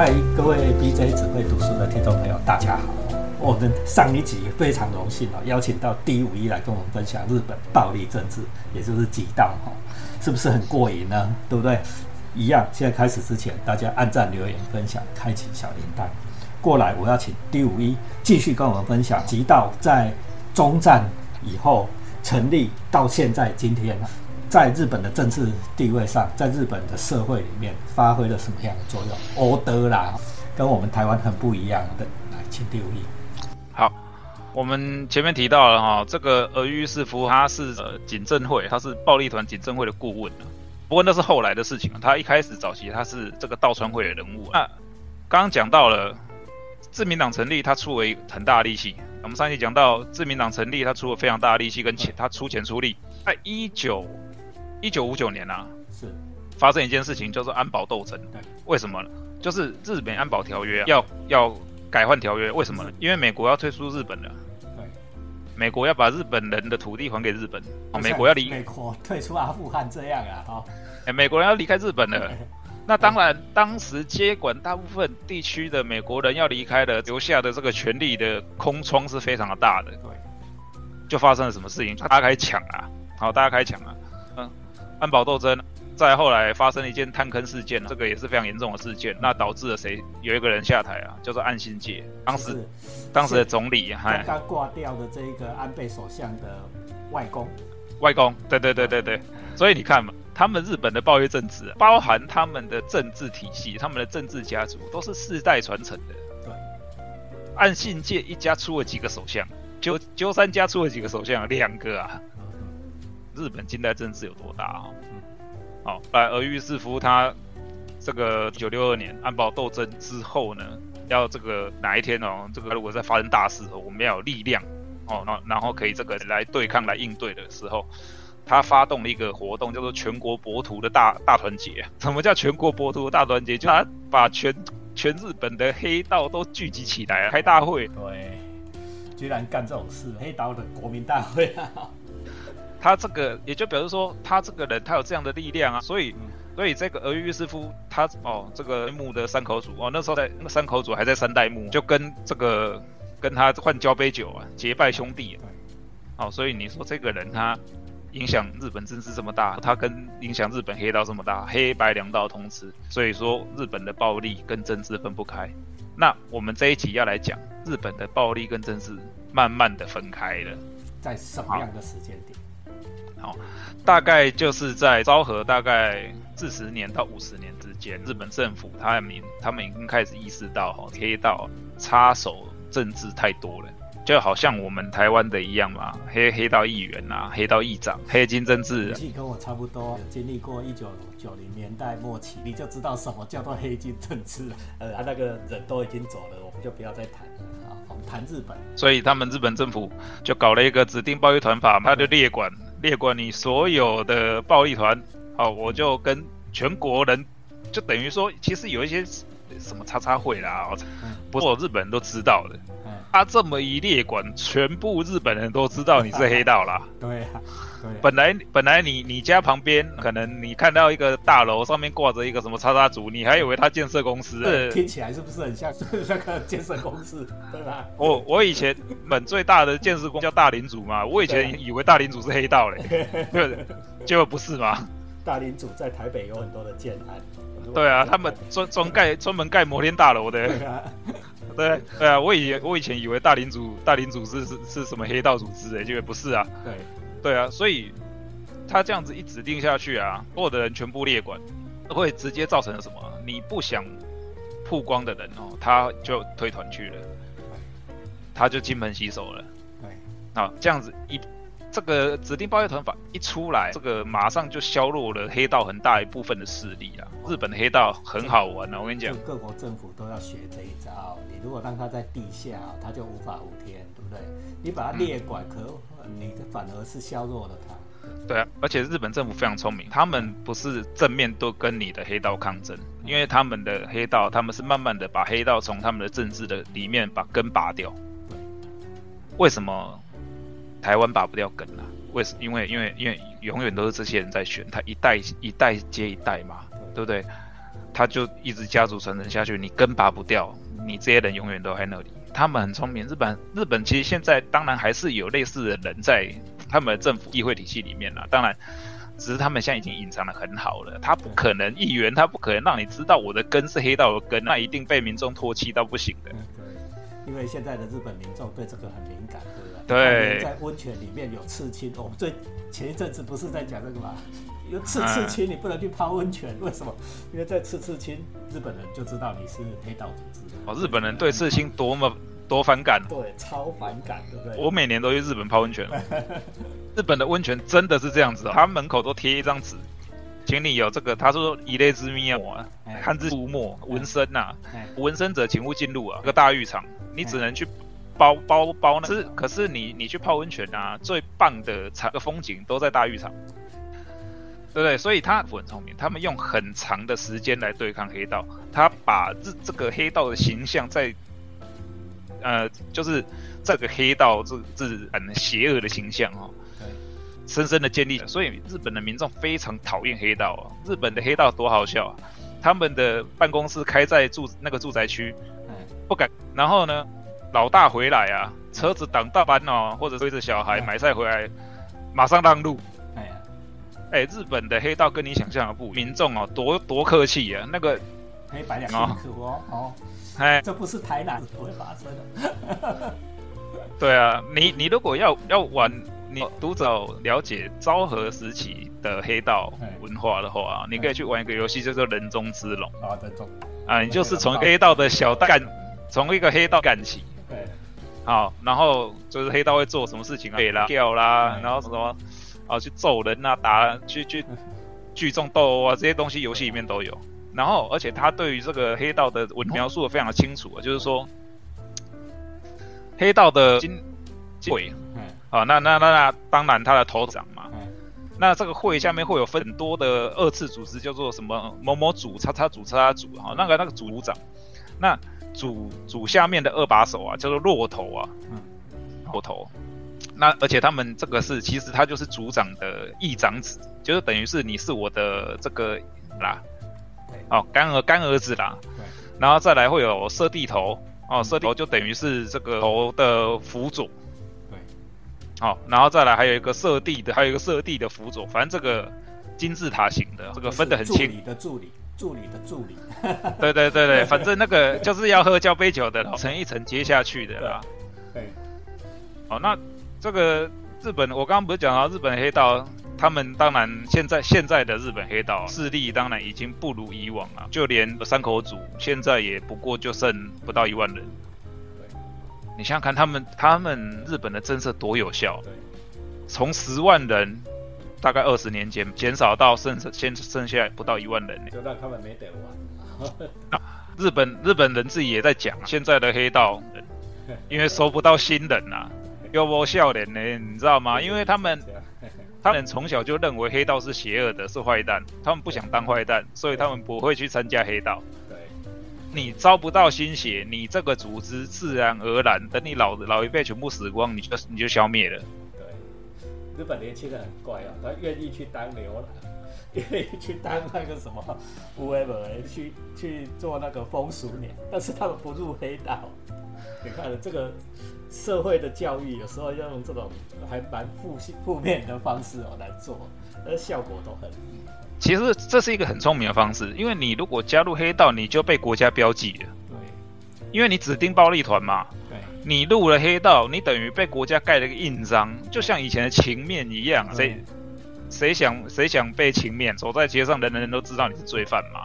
嗨，各位 BJ 只会读书的听众朋友，大家好。我们上一集非常荣幸哦，邀请到第五一来跟我们分享日本暴力政治，也就是极道哈，是不是很过瘾呢？对不对？一样。现在开始之前，大家按赞、留言、分享、开启小铃铛。过来，我要请第五一继续跟我们分享极道在中战以后成立到现在今天，在日本的政治地位上，在日本的社会里面发挥了什么样的作用？欧德啦，跟我们台湾很不一样的。来，请第五。好，我们前面提到了哈，这个俄玉士夫他是呃警政会，他是暴力团警政会的顾问不过那是后来的事情他一开始早期他是这个道川会的人物。那刚刚讲到了自民党成立，他出了很大的力气。我们上一集讲到自民党成立，他出了非常大的力气跟钱，他出钱出力。在一九一九五九年啊，是发生一件事情，叫做安保斗争。为什么？就是日本安保条约要要。改换条约，为什么？因为美国要退出日本了。对，美国要把日本人的土地还给日本。哦，美国要离美国退出阿富汗这样啊？哦，哎，美国人要离开日本了。那当然，当时接管大部分地区的美国人要离开了，留下的这个权力的空窗是非常的大的。对，就发生了什么事情？大家开始抢啊！好，大家开始抢啊！嗯，安保斗争。再后来发生了一件探坑事件，这个也是非常严重的事件，那导致了谁有一个人下台啊，叫做岸信介，当时当时的总理，刚刚挂掉的这一个安倍首相的外公，外公，对对对对对，所以你看嘛，他们日本的暴力政治，包含他们的政治体系，他们的政治家族都是世代传承的。对，岸信介一家出了几个首相，鸠鸠山家出了几个首相，两个啊，日本近代政治有多大啊？好，来，俄玉士夫他这个一九六二年安保斗争之后呢，要这个哪一天哦，这个如果在发生大事，我们要有力量哦，然然后可以这个来对抗、来应对的时候，他发动了一个活动，叫做全国博图的大大团结。什么叫全国博图的大团结？就他把全全日本的黑道都聚集起来开大会。对，居然干这种事，黑道的国民大会啊！他这个也就表示说，他这个人他有这样的力量啊，所以，所以这个俄玉师夫他哦，这个木的三口组哦，那时候在那三口组还在三代目，就跟这个跟他换交杯酒啊，结拜兄弟，哦，所以你说这个人他影响日本政治这么大，他跟影响日本黑道这么大，黑白两道通吃，所以说日本的暴力跟政治分不开。那我们这一集要来讲日本的暴力跟政治慢慢的分开了，在什么样的时间点？好，大概就是在昭和大概四十年到五十年之间，日本政府他们他们已经开始意识到哈黑道插手政治太多了，就好像我们台湾的一样嘛，黑黑道议员啊，黑道议长，黑金政治，跟我差不多，经历过一九九零年代末期，你就知道什么叫做黑金政治了。呃，那个人都已经走了，我们就不要再谈了啊，我们谈日本。所以他们日本政府就搞了一个指定暴力团法，他就列管。列管你所有的暴力团，好，我就跟全国人，就等于说，其实有一些什么叉叉会啦，不过日本人都知道的。他这么一列管，全部日本人都知道你是黑道啦。对啊。本来本来你你家旁边可能你看到一个大楼上面挂着一个什么叉叉组，你还以为他建设公司。听起来是不是很像那个建设公司？对吧？我我以前本最大的建设公司叫大林组嘛，我以前以为大林组是黑道嘞，结果不是嘛？大林主在台北有很多的建案。对啊，他们专专盖专门盖摩天大楼的。对 对啊，我以我以前以为大林主大林主是是是什么黑道组织诶，结果不是啊。对。对啊，所以他这样子一指定下去啊，所有的人全部列管，会直接造成什么？你不想曝光的人哦，他就退团去了，他就金盆洗手了。对，好，这样子一这个指定暴力团法一出来，这个马上就削弱了黑道很大一部分的势力啊。日本的黑道很好玩啊，我跟你讲，各国政府都要学这一招。你如果让他在地下，他就无法无天，对不对？你把他列管，可你反而是削弱了他。对啊，而且日本政府非常聪明，他们不是正面都跟你的黑道抗争，因为他们的黑道，他们是慢慢的把黑道从他们的政治的里面把根拔掉。为什么台湾拔不掉根呢？为什？因为因为因为永远都是这些人在选，他一代一代接一代嘛，对不对？他就一直家族传承下去，你根拔不掉，你这些人永远都在那里。他们很聪明，日本日本其实现在当然还是有类似的人在他们的政府议会体系里面了，当然。只是他们现在已经隐藏的很好了，他不可能议员，他不可能让你知道我的根是黑道的根，那一定被民众唾弃到不行的。对，因为现在的日本民众对这个很敏感，对不对？对，在温泉里面有刺青，我们最前一阵子不是在讲这个吗？有刺刺青，你不能去泡温泉，为什么？因为在刺刺青，日本人就知道你是黑道组织。哦，日本人对刺青多么多反感，对，超反感，对不对？我每年都去日本泡温泉。日本的温泉真的是这样子，他门口都贴一张纸，请你有这个，他说一类之秘啊，汉字涂墨纹身呐，纹身者请勿进入啊，个大浴场，你只能去包包包那，是可是你你去泡温泉啊，最棒的场个风景都在大浴场，对不对？所以他很聪明，他们用很长的时间来对抗黑道，他把这这个黑道的形象在，呃，就是这个黑道这这很邪恶的形象哦。深深的建立，所以日本的民众非常讨厌黑道啊！日本的黑道多好笑啊！他们的办公室开在住那个住宅区，不敢。然后呢，老大回来啊，车子挡大班哦，或者推着小孩买菜回来，马上让路。哎呀，哎，日本的黑道跟你想象的不，民众哦，多多客气啊，那个黑白两清楚哦哦，哎，这不是台南不会发生的。对啊，你你如果要要玩。你读者了解昭和时期的黑道文化的话，你可以去玩一个游戏，叫做《人中之龙》啊，人中啊，你就是从黑道的小干，从一个黑道干起，对，好，然后就是黑道会做什么事情啊，啦、掉啦，然后什么啊，去揍人啊，打，去去聚众斗殴啊，这些东西游戏里面都有。然后，而且他对于这个黑道的文描述的非常的清楚啊，就是说黑道的经会。啊，那那那那当然他的头长嘛，那这个会下面会有分很多的二次组织，叫做什么某某组、叉叉组、叉叉组，哈，那个那个组长，那组组下面的二把手啊，叫做骆头啊，骆头，那而且他们这个是其实他就是组长的义长子，就是等于是你是我的这个啦，哦干儿干儿子啦，然后再来会有射地头，哦射地头就等于是这个头的辅佐。对。好，然后再来还有一个射地的，还有一个射地的辅佐，反正这个金字塔型的，这个分得很清。助理的助理，助理的助理。对对对对，反正那个就是要喝交杯酒的，一层一层接下去的啦。对。好，那这个日本，我刚刚不是讲到日本黑道，他们当然现在现在的日本黑道势力当然已经不如以往了，就连三口组现在也不过就剩不到一万人。你想想看，他们他们日本的政策多有效？从十万人，大概二十年间减少到剩剩剩下不到一万人，就让他们没得玩。日本日本人自己也在讲，现在的黑道，因为收不到新人呐，又不笑脸呢，你知道吗？因为他们 他们从小就认为黑道是邪恶的，是坏蛋，他们不想当坏蛋，所以他们不会去参加黑道。对你招不到新血，你这个组织自然而然，等你老老一辈全部死光，你就你就消灭了。对，日本年轻人很怪哦，他愿意去当牛郎，愿意去当那个什么 whoever，去去做那个风俗年，但是他们不入黑道。你看这个社会的教育，有时候要用这种还蛮负负面的方式哦来做，而效果都很。其实这是一个很聪明的方式，因为你如果加入黑道，你就被国家标记了。对，因为你指定暴力团嘛。对，你入了黑道，你等于被国家盖了一个印章，就像以前的情面一样。谁谁想谁想被情面，走在街上，人人都知道你是罪犯嘛。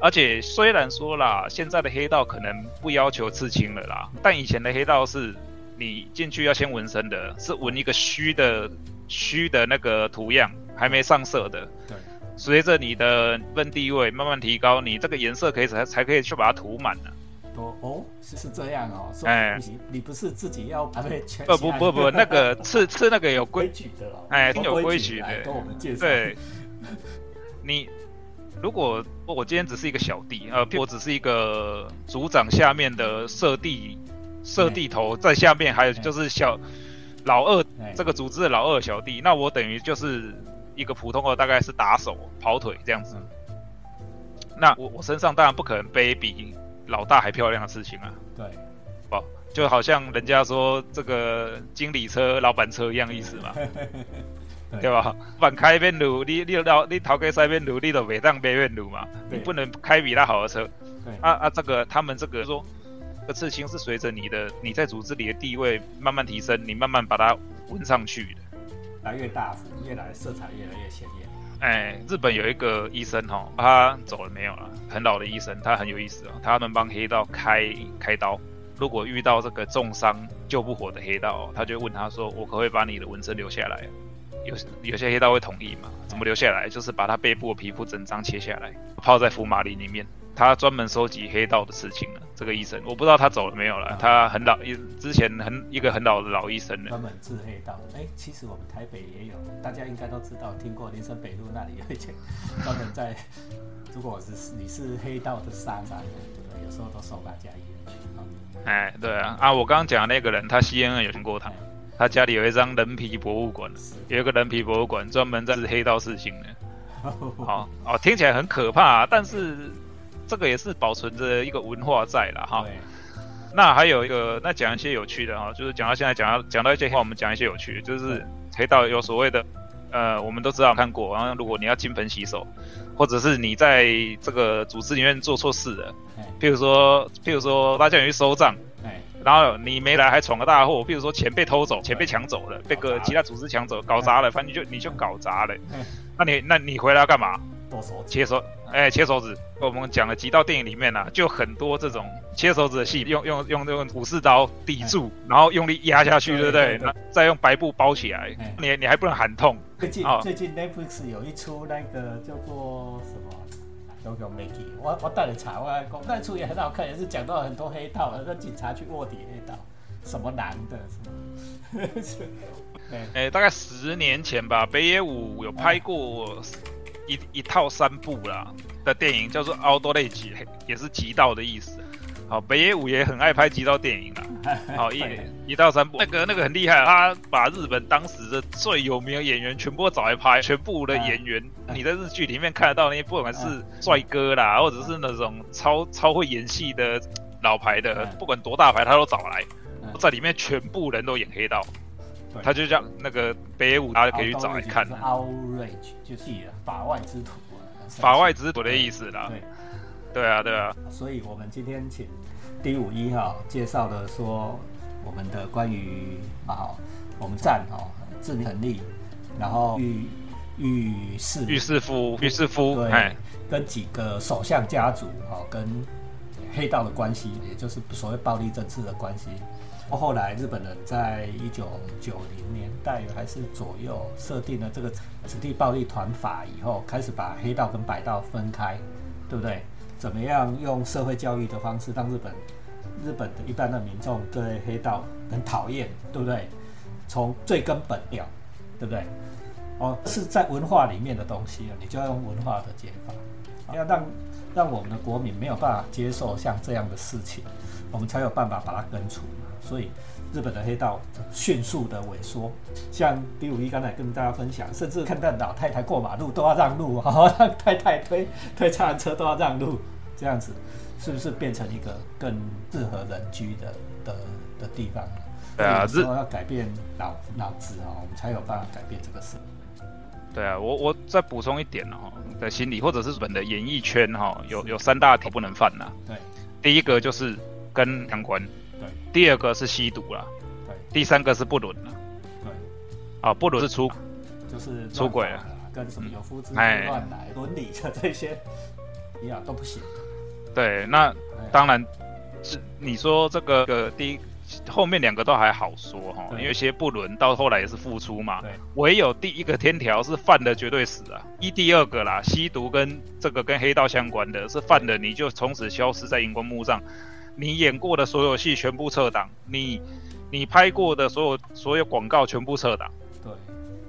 而且虽然说啦，现在的黑道可能不要求刺青了啦，但以前的黑道是你进去要先纹身的，是纹一个虚的虚的那个图样，还没上色的。对。随着你的分地位慢慢提高，你这个颜色可以才才可以去把它涂满呢。哦哦，是是这样哦。哎，你你不是自己要？不不不不，那个吃吃那个有规矩的哦。哎，有规矩的。跟我们介绍。对，你如果我今天只是一个小弟，呃，我只是一个组长下面的设地设地头，在下面还有就是小老二这个组织的老二小弟，那我等于就是。一个普通的大概是打手跑腿这样子，那我我身上当然不可能背比老大还漂亮的事情啊。对，不就好像人家说这个经理车、老板车一样意思嘛，对吧？板开边路，你你老你逃开塞边路，你都袂当边路嘛，你不能开比他好的车。啊啊，这个他们这个说，这刺青是随着你的你在组织里的地位慢慢提升，你慢慢把它纹上去的，来越大幅，越来色彩越来越鲜艳。哎，日本有一个医生哈，他走了没有了？很老的医生，他很有意思哦，他们帮黑道开开刀，如果遇到这个重伤救不活的黑道，他就问他说：“我可不可以把你的纹身留下来？”有有些黑道会同意嘛？怎么留下来？就是把他背部的皮肤整张切下来，泡在福马林里面。他专门收集黑道的事情了。这个医生，我不知道他走了没有了。他很老，一之前很一个很老的老医生了。专门治黑道。哎，其实我们台北也有，大家应该都知道，听过林森北路那里有一间专门在，如果是你是黑道的杀杀对不对？有时候都送大家医院去。哎，对啊，啊，我刚刚讲的那个人，他 CNN 有听过他，他家里有一张人皮博物馆，有一个人皮博物馆，专门在治黑道事情的。好哦，听起来很可怕，但是。这个也是保存着一个文化在了哈。那还有一个，那讲一些有趣的哈，就是讲到现在讲到讲到一些话，我们讲一些有趣的，就是黑道有所谓的，呃，我们都知道看过。然后如果你要金盆洗手，或者是你在这个组织里面做错事了，譬如说譬如说大家去收账，然后你没来还闯个大祸，譬如说钱被偷走，钱被抢走了，被个其他组织抢走，搞砸了，反正就你就搞砸了。那你那你回来要干嘛？切手，哎，切手指。我们讲了几道电影里面呢，就很多这种切手指的戏，用用用用武士刀抵住，然后用力压下去，对不对？再用白布包起来，你你还不能喊痛。最近最近 Netflix 有一出那个叫做什么？都叫 Maggie，我我带了查，我讲那出也很好看，也是讲到很多黑道，那警察去卧底黑道，什么男的什么。哎，大概十年前吧，北野武有拍过。一一套三部啦的电影叫做《奥多类极》，也是极道的意思。好，北野武也很爱拍极道电影啦。好，一一到三部，那个那个很厉害，他把日本当时的最有名的演员全部找来拍，全部的演员你在日剧里面看得到那些，不管是帅哥啦，或者是那种超超会演戏的老牌的，不管多大牌，他都找来，在里面全部人都演黑道。他就叫那个北野武，大家可以去找来看。Outrage 就是法外之徒啊，法外之徒的意思啦。对，对啊，对啊。所以我们今天请第五一哈介绍的说，我们的关于啊，我们站哦，自明成立，然后御御世御世夫御世夫，对，跟几个首相家族哈，跟黑道的关系，也就是所谓暴力政治的关系。后来日本人在一九九零年代还是左右设定了这个子弟暴力团法以后，开始把黑道跟白道分开，对不对？怎么样用社会教育的方式让日本日本的一般的民众对黑道很讨厌，对不对？从最根本掉，对不对？哦，是在文化里面的东西啊，你就要用文化的解法，要让让我们的国民没有办法接受像这样的事情，我们才有办法把它根除嘛。所以，日本的黑道迅速的萎缩，像第五一刚才跟大家分享，甚至看到老太太过马路都要让路，哈，让太太推推车车都要让路，这样子是不是变成一个更适合人居的的的地方？对啊，日后要改变脑脑子啊，我们才有办法改变这个事。对啊，我我再补充一点哦，在心理或者是日本的演艺圈哈，有有三大题不能犯呐。对，第一个就是跟相关。对，第二个是吸毒了，对，第三个是不伦了，对，啊，不伦是出，就是出轨了，跟什么有夫之妇乱来，伦理的这些，一样都不行。对，那当然是你说这个个第一后面两个都还好说哈，因为一些不伦到后来也是付出嘛，对，唯有第一个天条是犯的绝对死啊，一第二个啦，吸毒跟这个跟黑道相关的是犯的，你就从此消失在荧光幕上。你演过的所有戏全部撤档，你你拍过的所有所有广告全部撤档。对，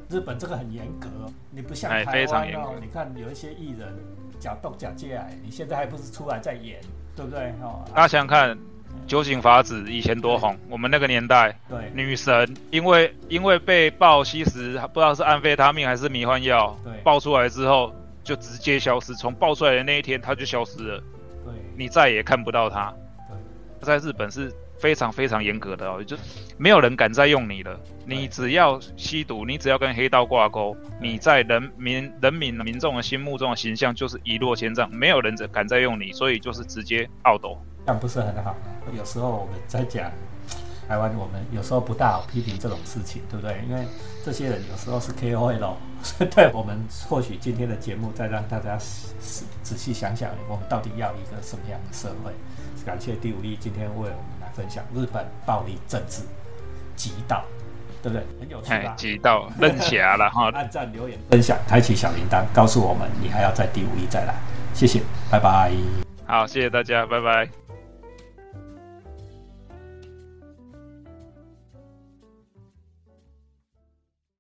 日本这个很严格，你不像台湾哦，你看有一些艺人假动假借癌，你现在还不是出来在演，对不对？哦，大家想想看，酒井法子以前多红，我们那个年代，对，女神，因为因为被爆吸食，不知道是安非他命还是迷幻药，对，爆出来之后。就直接消失，从爆出来的那一天他就消失了，对，你再也看不到他。对，在日本是非常非常严格的哦，就没有人敢再用你了。你只要吸毒，你只要跟黑道挂钩，你在人民人民民众的心目中的形象就是一落千丈，没有人敢再用你，所以就是直接懊斗。这样不是很好吗？有时候我们在讲。台湾我们有时候不大好批评这种事情，对不对？因为这些人有时候是 KOL，对我们或许今天的节目再让大家仔细想想，我们到底要一个什么样的社会？感谢第五力今天为我们来分享日本暴力政治极道，对不对？很有趣吧？极道 认侠了哈！按赞、留言、分享、开启小铃铛，告诉我们你还要在第五力再来。谢谢，拜拜。好，谢谢大家，拜拜。